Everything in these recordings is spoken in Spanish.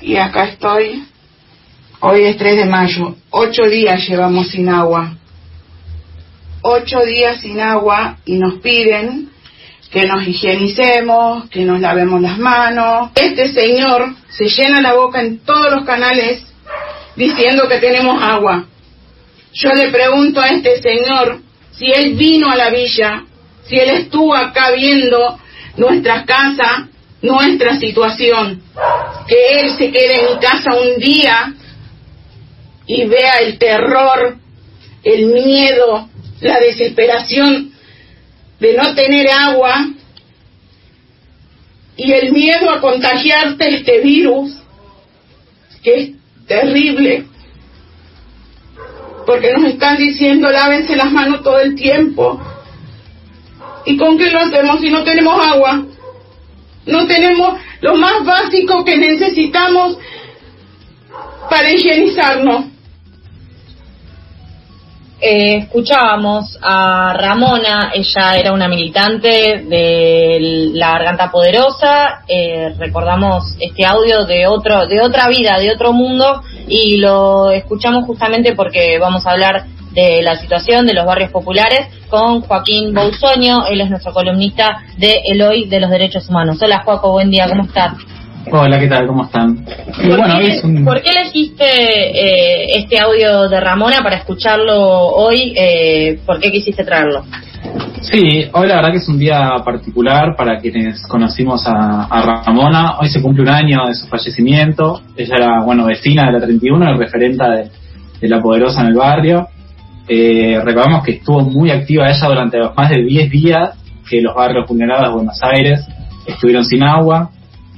Y acá estoy. Hoy es 3 de mayo. Ocho días llevamos sin agua. Ocho días sin agua y nos piden que nos higienicemos, que nos lavemos las manos. Este señor se llena la boca en todos los canales diciendo que tenemos agua. Yo le pregunto a este señor si él vino a la villa, si él estuvo acá viendo nuestras casas, nuestra situación, que él se quede en mi casa un día y vea el terror, el miedo, la desesperación de no tener agua y el miedo a contagiarte este virus, que es terrible, porque nos están diciendo lávense las manos todo el tiempo. ¿Y con qué lo hacemos si no tenemos agua? No tenemos lo más básico que necesitamos para higienizarnos. Eh, escuchábamos a Ramona, ella era una militante de la Garganta Poderosa, eh, recordamos este audio de otro, de otra vida, de otro mundo, y lo escuchamos justamente porque vamos a hablar de la situación de los barrios populares con Joaquín Bousoño, él es nuestro columnista de El Hoy de los Derechos Humanos. Hola Joaco, buen día, ¿cómo estás? Hola, ¿qué tal? ¿Cómo están? ¿Por, qué, elegiste eh, este audio de Ramona para escucharlo hoy? Eh, ¿Por qué quisiste traerlo? Sí, hoy la verdad que es un día particular para quienes conocimos a, Ramona. Hoy se cumple un año de su fallecimiento. Ella era, bueno, vecina de la 31 y referenta de, la Poderosa en el barrio. Eh, recordamos que estuvo muy activa ella durante más de 10 días que los barrios vulnerados de Buenos Aires estuvieron sin agua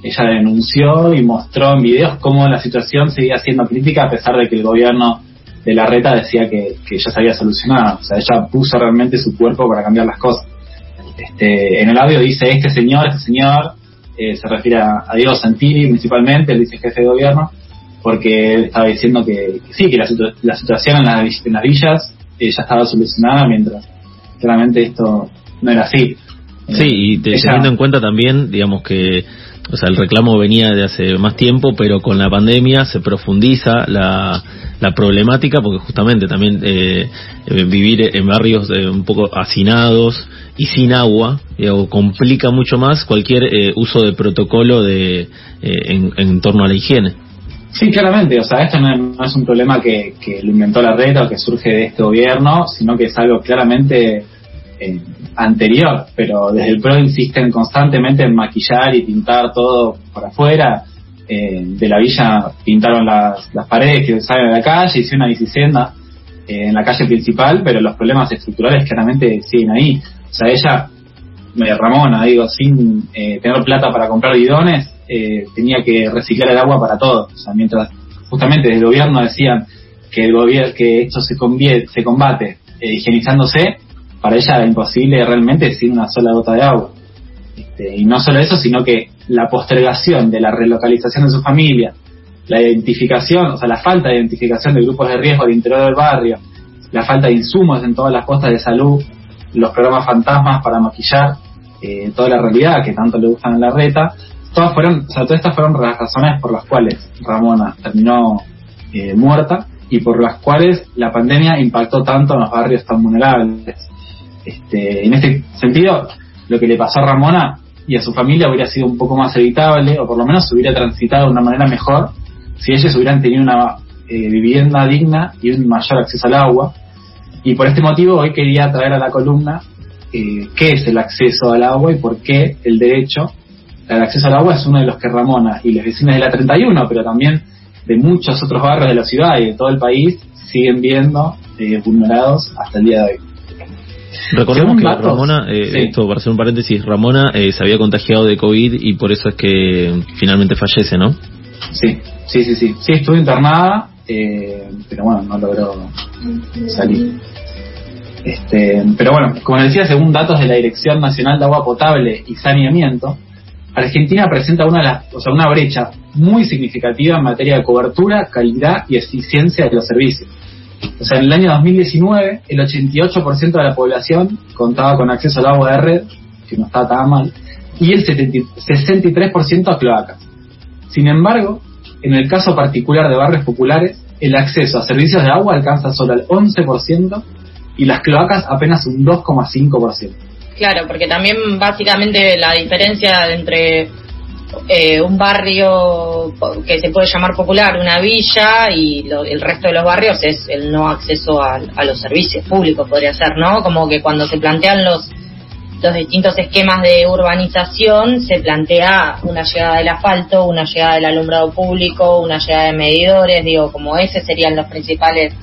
ella denunció y mostró en videos cómo la situación seguía siendo crítica a pesar de que el gobierno de la reta decía que, ya se había solucionado. O sea, ella puso realmente su cuerpo para cambiar las cosas. Este, en el audio dice este señor, este señor, eh, se refiere a, Diego Santilli principalmente, él dice jefe de gobierno, porque él estaba diciendo que, sí, que la, situación en, las villas eh, ya estaba solucionada, mientras claramente esto no era así. Sí, y teniendo en cuenta también, digamos que o sea, el reclamo venía de hace más tiempo, pero con la pandemia se profundiza la, la problemática porque justamente también eh, eh vivir en barrios eh, un poco hacinados y sin agua complica mucho más cualquier eh, uso de protocolo de en, en, torno a la higiene. Sí, claramente, o sea, esto no es, un problema que, que lo inventó la red o que surge de este gobierno, sino que es algo claramente anterior, pero desde el PRO insisten constantemente en maquillar y pintar todo por afuera. Eh, de la villa pintaron las, paredes que salen de la calle, hicieron una bicicenda eh, en la calle principal, pero los problemas estructurales claramente siguen ahí. O sea, ella, Ramona, digo, sin eh, tener plata para comprar bidones, tenía que reciclar el agua para todo. O sea, mientras justamente desde el gobierno decían que el gobierno que esto se, se combate higienizándose, para ella era imposible realmente sin una sola gota de agua. Este, y no solo eso, sino que la postergación de la relocalización de su familia, la identificación, o sea, la falta de identificación de grupos de riesgo al interior del barrio, la falta de insumos en todas las costas de salud, los programas fantasmas para maquillar eh, toda la realidad que tanto le gustan a la reta, todas fueron, o sea, todas estas fueron las razones por las cuales Ramona terminó eh, muerta y por las cuales la pandemia impactó tanto en los barrios tan vulnerables. Este, en este sentido, lo que le pasó a Ramona y a su familia hubiera sido un poco más evitable, o por lo menos se hubiera transitado de una manera mejor, si ellos hubieran tenido una eh, vivienda digna y un mayor acceso al agua. Y por este motivo hoy quería traer a la columna eh, qué es el acceso al agua y por qué el derecho al acceso al agua es uno de los que Ramona y los vecinos de la 31, pero también de muchos otros barrios de la ciudad y de todo el país siguen viendo eh, vulnerados hasta el día de hoy. Recordemos que Ramona, eh, esto para hacer un paréntesis, Ramona eh, se había contagiado de COVID y por eso es que finalmente fallece, ¿no? Sí, sí, sí, sí. Sí, estuvo internada, eh, pero bueno, no logró salir. Este, pero bueno, como les decía, según datos de la Dirección Nacional de Agua Potable y Saneamiento, Argentina presenta una, o sea, una brecha muy significativa en materia de cobertura, calidad y eficiencia de los servicios. O sea, en el año 2019, el 88% de la población contaba con acceso al agua de red, que no estaba tan mal, y el 63% a cloacas. Sin embargo, en el caso particular de barrios populares, el acceso a servicios de agua alcanza solo el 11% y las cloacas apenas un 2,5%. Claro, porque también básicamente la diferencia entre eh, un barrio que se puede llamar popular, una villa, y el resto de los barrios es el no acceso a, los servicios públicos, podría ser, ¿no? Como que cuando se plantean los los distintos esquemas de urbanización se plantea una llegada del asfalto, una llegada del alumbrado público, una llegada de medidores, digo, como ese serían los principales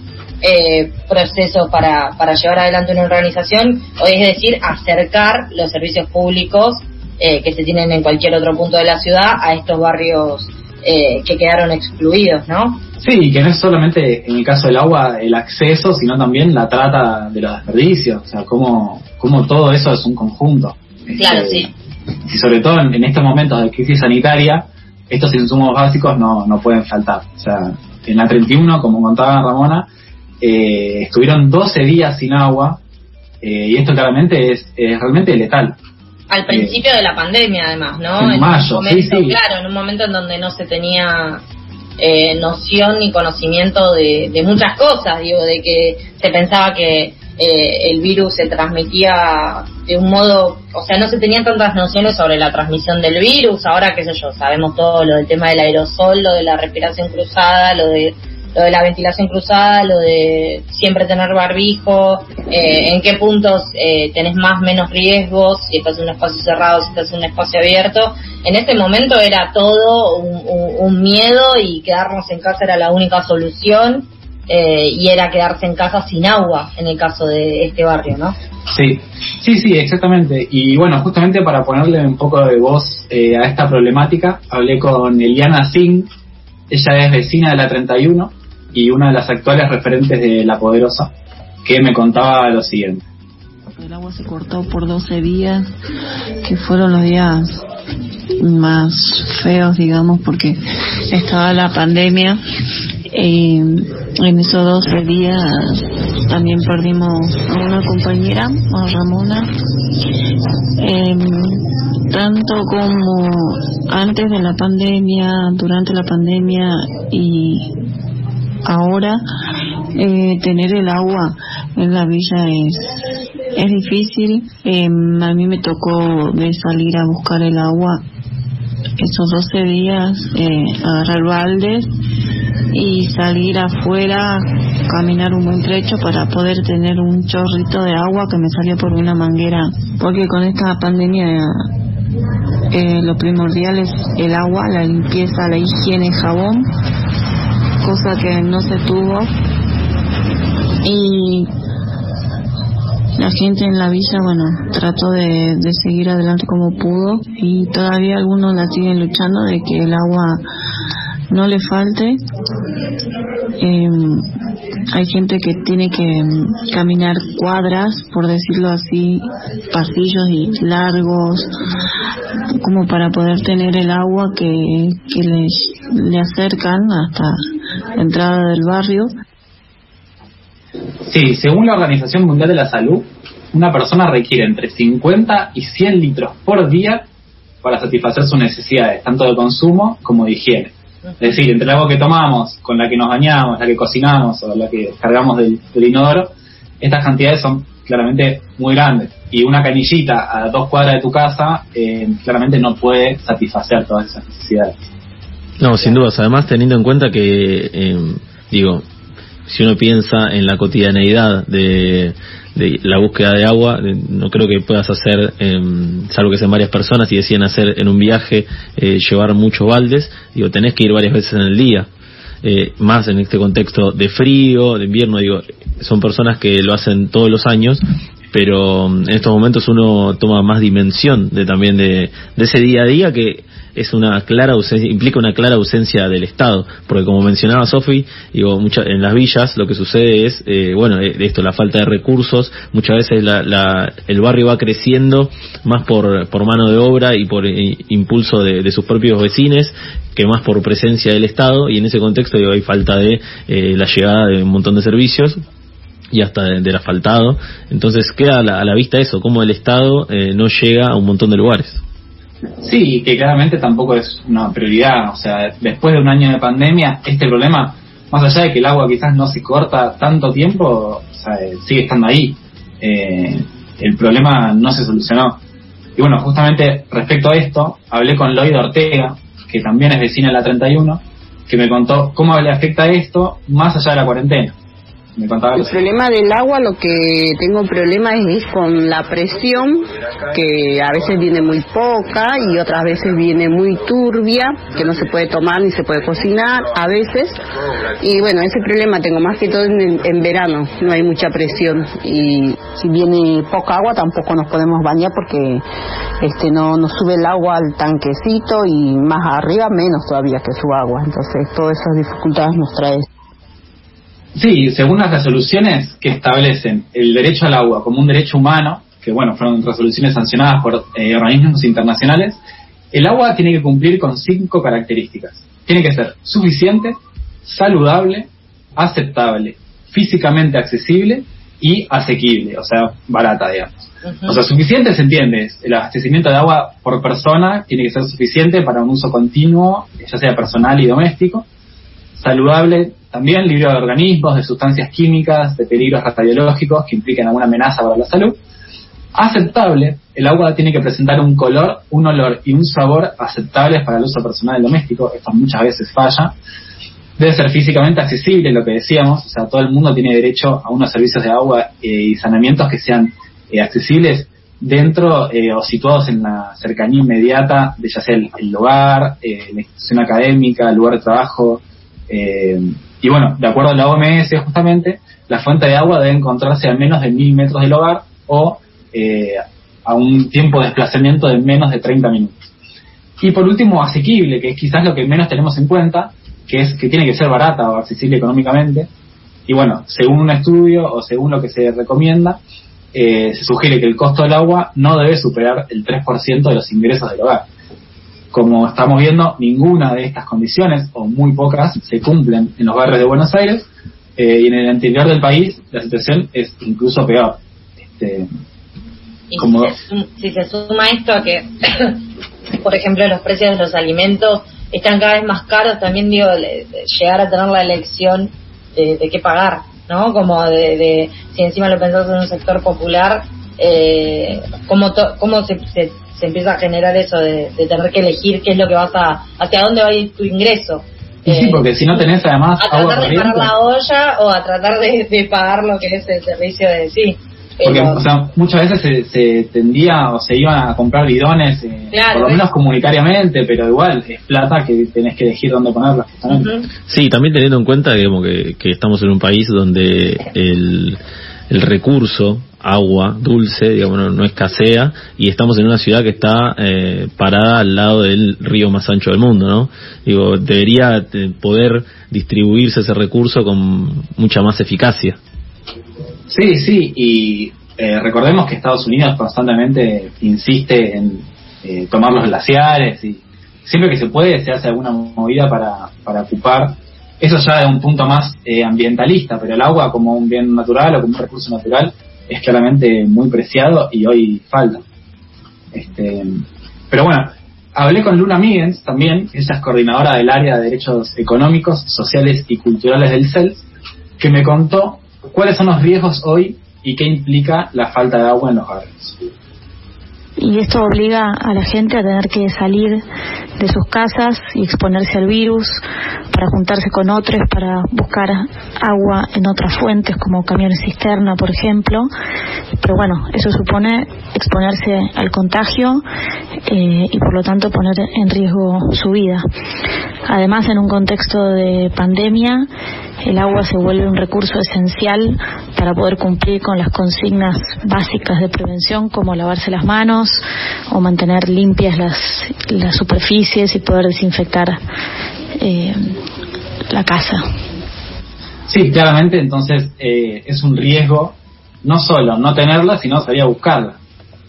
eh, procesos para, para llevar adelante una urbanización, o es decir, acercar los servicios públicos eh, que se tienen en cualquier otro punto de la ciudad a estos barrios eh, que quedaron excluidos, ¿no? Sí, que no es solamente en el caso del agua el acceso, sino también la trata de los desperdicios, o sea, cómo, cómo todo eso es un conjunto. Claro, este, sí. Y sobre todo en, estos momentos de crisis sanitaria, estos insumos básicos no, no pueden faltar. O sea, en la 31, como contaba Ramona, eh, estuvieron 12 días sin agua eh, y esto claramente es, es realmente letal. Al principio de la pandemia, además, ¿no? En, mayo, sí, Claro, en un momento en donde no se tenía eh, noción ni conocimiento de, de, muchas cosas, digo, de que se pensaba que eh, el virus se transmitía de un modo, o sea, no se tenían tantas nociones sobre la transmisión del virus, ahora qué sé yo, sabemos todo lo del tema del aerosol, lo de la respiración cruzada, lo de lo de la ventilación cruzada, lo de siempre tener barbijo, eh, en qué puntos eh, tenés más menos riesgos, si estás en un espacio cerrado, si estás en un espacio abierto. En ese momento era todo un, miedo y quedarnos en casa era la única solución eh, y era quedarse en casa sin agua en el caso de este barrio, ¿no? Sí, sí, sí, exactamente. Y bueno, justamente para ponerle un poco de voz a esta problemática, hablé con Eliana Singh, ella es vecina de la 31 y una de las actuales referentes de La Poderosa, que me contaba lo siguiente. El agua se cortó por 12 días, que fueron los días más feos, digamos, porque estaba la pandemia. y en esos 12 días también perdimos a una compañera, a Ramona. Em, tanto como antes de la pandemia, durante la pandemia y ahora eh, tener el agua en la villa es, es difícil. Em, a mí me tocó salir a buscar el agua esos 12 días, eh, agarrar baldes y salir afuera, caminar un buen trecho para poder tener un chorrito de agua que me salió por una manguera. Porque con esta pandemia eh, lo primordial es el agua, la limpieza, la higiene, jabón cosa que no se tuvo. Y la gente en la villa, bueno, trató de, seguir adelante como pudo y todavía algunos la siguen luchando de que el agua no le falte. Em, hay gente que tiene que em, caminar cuadras, por decirlo así, pasillos y largos, como para poder tener el agua que, que le acercan hasta entrada del barrio. Sí, según la Organización Mundial de la Salud, una persona requiere entre 50 y 100 litros por día para satisfacer sus necesidades, tanto de consumo como de higiene. Es decir, entre el agua que tomamos, con la que nos bañamos, la que cocinamos o la que cargamos del, inodoro, estas cantidades son claramente muy grandes. Y una canillita a dos cuadras de tu casa eh, claramente no puede satisfacer todas esas necesidades. No, sin dudas. Además, teniendo en cuenta que, eh, digo, si uno piensa en la cotidianeidad de, la búsqueda de agua, no creo que puedas hacer, em, salvo que sean varias personas y deciden hacer en un viaje, eh, llevar muchos baldes, digo, tenés que ir varias veces en el día. Eh, más en este contexto de frío, de invierno, digo, son personas que lo hacen todos los años pero em, en estos momentos uno toma más dimensión de también de, ese día a día que es una clara ausencia, implica una clara ausencia del Estado, porque como mencionaba Sofi, digo, en las villas lo que sucede es, eh, bueno, eh, esto, la falta de recursos, muchas veces la, el barrio va creciendo más por, por mano de obra y por eh, impulso de, sus propios vecinos que más por presencia del Estado. Y en ese contexto digo, hay falta de la llegada de un montón de servicios y hasta del asfaltado. Entonces queda a la, vista eso, como el Estado no llega a un montón de lugares. Sí, que claramente tampoco es una prioridad. O sea, después de un año de pandemia, este problema, más allá de que el agua quizás no se corta tanto tiempo, sea, sigue estando ahí. Eh, el problema no se solucionó. Y bueno, justamente respecto a esto, hablé con Lloyd Ortega, que también es vecina de la 31, que me contó cómo le afecta esto más allá de la cuarentena el problema del agua, lo que tengo problema es, con la presión, que a veces viene muy poca y otras veces viene muy turbia, que no se puede tomar ni se puede cocinar a veces. Y bueno, ese problema tengo más que todo en, en verano, no hay mucha presión. Y si viene poca agua tampoco nos podemos bañar porque este no nos sube el agua al tanquecito y más arriba menos todavía que su agua. Entonces todas esas dificultades nos trae Sí, según las resoluciones que establecen el derecho al agua como un derecho humano, que bueno, fueron resoluciones sancionadas por eh, organismos internacionales, el agua tiene que cumplir con cinco características. Tiene que ser suficiente, saludable, aceptable, físicamente accesible y asequible, o sea, barata, digamos. O sea, suficiente se entiende, el abastecimiento de agua por persona tiene que ser suficiente para un uso continuo, ya sea personal y doméstico. Saludable también libre de organismos, de sustancias químicas, de peligros radiológicos que impliquen alguna amenaza para la salud. Aceptable, el agua tiene que presentar un color, un olor y un sabor aceptables para el uso personal y doméstico. Esto muchas veces falla. Debe ser físicamente accesible, lo que decíamos, o sea, todo el mundo tiene derecho a unos servicios de agua eh, y saneamientos que sean eh, accesibles dentro eh, o situados en la cercanía inmediata de ya sea el, el hogar, la institución académica, el lugar de trabajo, y bueno, de acuerdo a la OMS justamente, la fuente de agua debe encontrarse a menos de mil metros del hogar o eh, a un tiempo de desplazamiento de menos de 30 minutos. Y por último, asequible, que es quizás lo que menos tenemos en cuenta, que es que tiene que ser barata o accesible económicamente. Y bueno, según un estudio o según lo que se recomienda, eh, se sugiere que el costo del agua no debe superar el 3% de los ingresos del hogar. Como estamos viendo, ninguna de estas condiciones, o muy pocas, se cumplen en los barrios de Buenos Aires, eh, y en el interior del país la situación es incluso peor. Este, como... si, se suma, esto a que, por ejemplo, los precios de los alimentos están cada vez más caros, también digo, llegar a tener la elección de, qué pagar, ¿no? Como de, si encima lo pensás en un sector popular, eh, cómo, cómo se, se se empieza a generar eso de, tener que elegir qué es lo que vas a, hacia dónde va a ir tu ingreso. sí, eh, porque si no tenés además a tratar de pagar la olla o a tratar de, pagar lo que es el servicio de sí. Porque o sea, muchas veces se, tendía o se iban a comprar bidones, eh, por lo menos comunitariamente, pero igual es plata que tenés que elegir dónde ponerla. Sí, también teniendo en cuenta digamos, que, que estamos en un país donde el, el recurso agua dulce, digamos, no, escasea, y estamos en una ciudad que está eh, parada al lado del río más ancho del mundo, ¿no? Digo, debería eh, poder distribuirse ese recurso con mucha más eficacia. Sí, sí, y eh, recordemos que Estados Unidos constantemente insiste en tomar los glaciares y siempre que se puede se hace alguna movida para, para ocupar. Eso ya es un punto más ambientalista, pero el agua como un bien natural o como un recurso natural es claramente muy preciado y hoy falta. Este, pero bueno, hablé con Luna Migens también, ella es coordinadora del área de derechos económicos, sociales y culturales del CELS, que me contó cuáles son los riesgos hoy y qué implica la falta de agua en los barrios y esto obliga a la gente a tener que salir de sus casas y exponerse al virus para juntarse con otros, para buscar agua en otras fuentes como camiones cisterna, por ejemplo. Pero bueno, eso supone exponerse al contagio eh, y por lo tanto poner en riesgo su vida. Además, en un contexto de pandemia, el agua se vuelve un recurso esencial para poder cumplir con las consignas básicas de prevención como lavarse las manos o mantener limpias las, las superficies y poder desinfectar eh, la casa. Sí, claramente entonces eh, es un riesgo no solo no tenerla, sino salir a buscarla.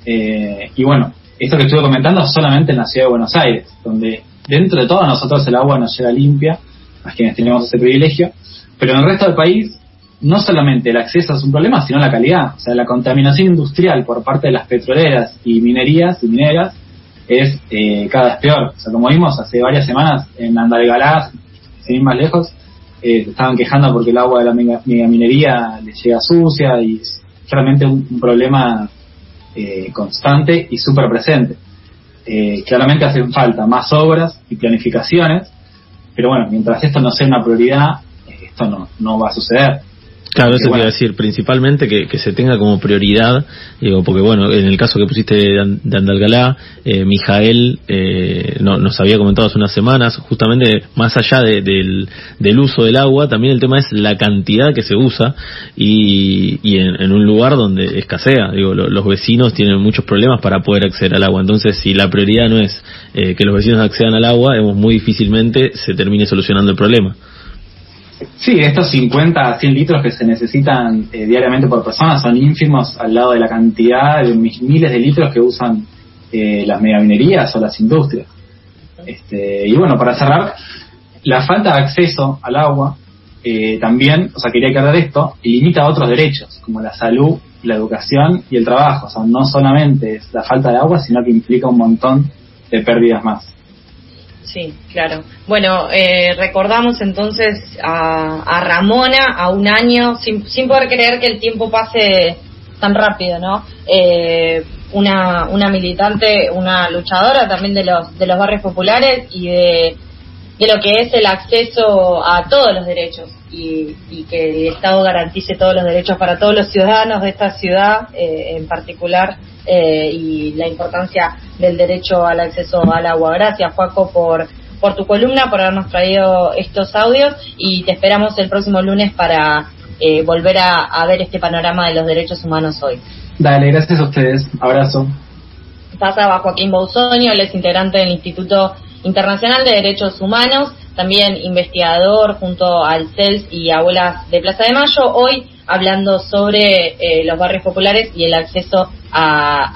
Eh, y bueno, esto que estuve comentando solamente en la ciudad de Buenos Aires, donde dentro de todo nosotros el agua nos llega limpia, a quienes tenemos ese privilegio, pero en el resto del país, no solamente el acceso es un problema, sino la calidad. O sea, la contaminación industrial por parte de las petroleras y minerías y mineras es eh, cada vez peor. O sea, como vimos hace varias semanas en Andalgalá, sin ir más lejos, eh, estaban quejando porque el agua de la megaminería les llega sucia y es realmente un, problema eh, constante y súper presente. Eh, claramente hacen falta más obras y planificaciones, pero bueno, mientras esto no sea una prioridad, esto no, no va a suceder. Claro, eso te iba a decir, principalmente que, que, se tenga como prioridad, digo, porque bueno, en el caso que pusiste de, Andalgalá, eh, Mijael eh, no, nos había comentado hace unas semanas, justamente más allá del, del, uso del agua, también el tema es la cantidad que se usa y, y en, un lugar donde escasea, digo, los vecinos tienen muchos problemas para poder acceder al agua, entonces si la prioridad no es eh, que los vecinos accedan al agua, muy difícilmente se termine solucionando el problema. Sí, estos 50 a 100 litros que se necesitan eh, diariamente por persona son ínfimos al lado de la cantidad de miles de litros que usan eh, las megaminerías o las industrias. Este, y bueno, para cerrar, la falta de acceso al agua eh, también, o sea, quería aclarar esto, limita otros derechos, como la salud, la educación y el trabajo. O sea, no solamente es la falta de agua, sino que implica un montón de pérdidas más. Sí, claro. Bueno, eh, recordamos entonces a, Ramona a un año, sin, sin poder creer que el tiempo pase tan rápido, ¿no? Eh, una, una militante, una luchadora también de los, de los barrios populares y de, de lo que es el acceso a todos los derechos y, y que el Estado garantice todos los derechos para todos los ciudadanos de esta ciudad eh, en particular eh, y la importancia del derecho al acceso al agua. Gracias, Juaco, por, por tu columna, por habernos traído estos audios y te esperamos el próximo lunes para eh, volver a, ver este panorama de los derechos humanos hoy. Dale, gracias a ustedes. Abrazo. Pasaba Joaquín Bausonio, él es integrante del Instituto Internacional de Derechos Humanos, también investigador junto al CELS y Abuelas de Plaza de Mayo. Hoy hablando sobre eh, los barrios populares y el acceso a,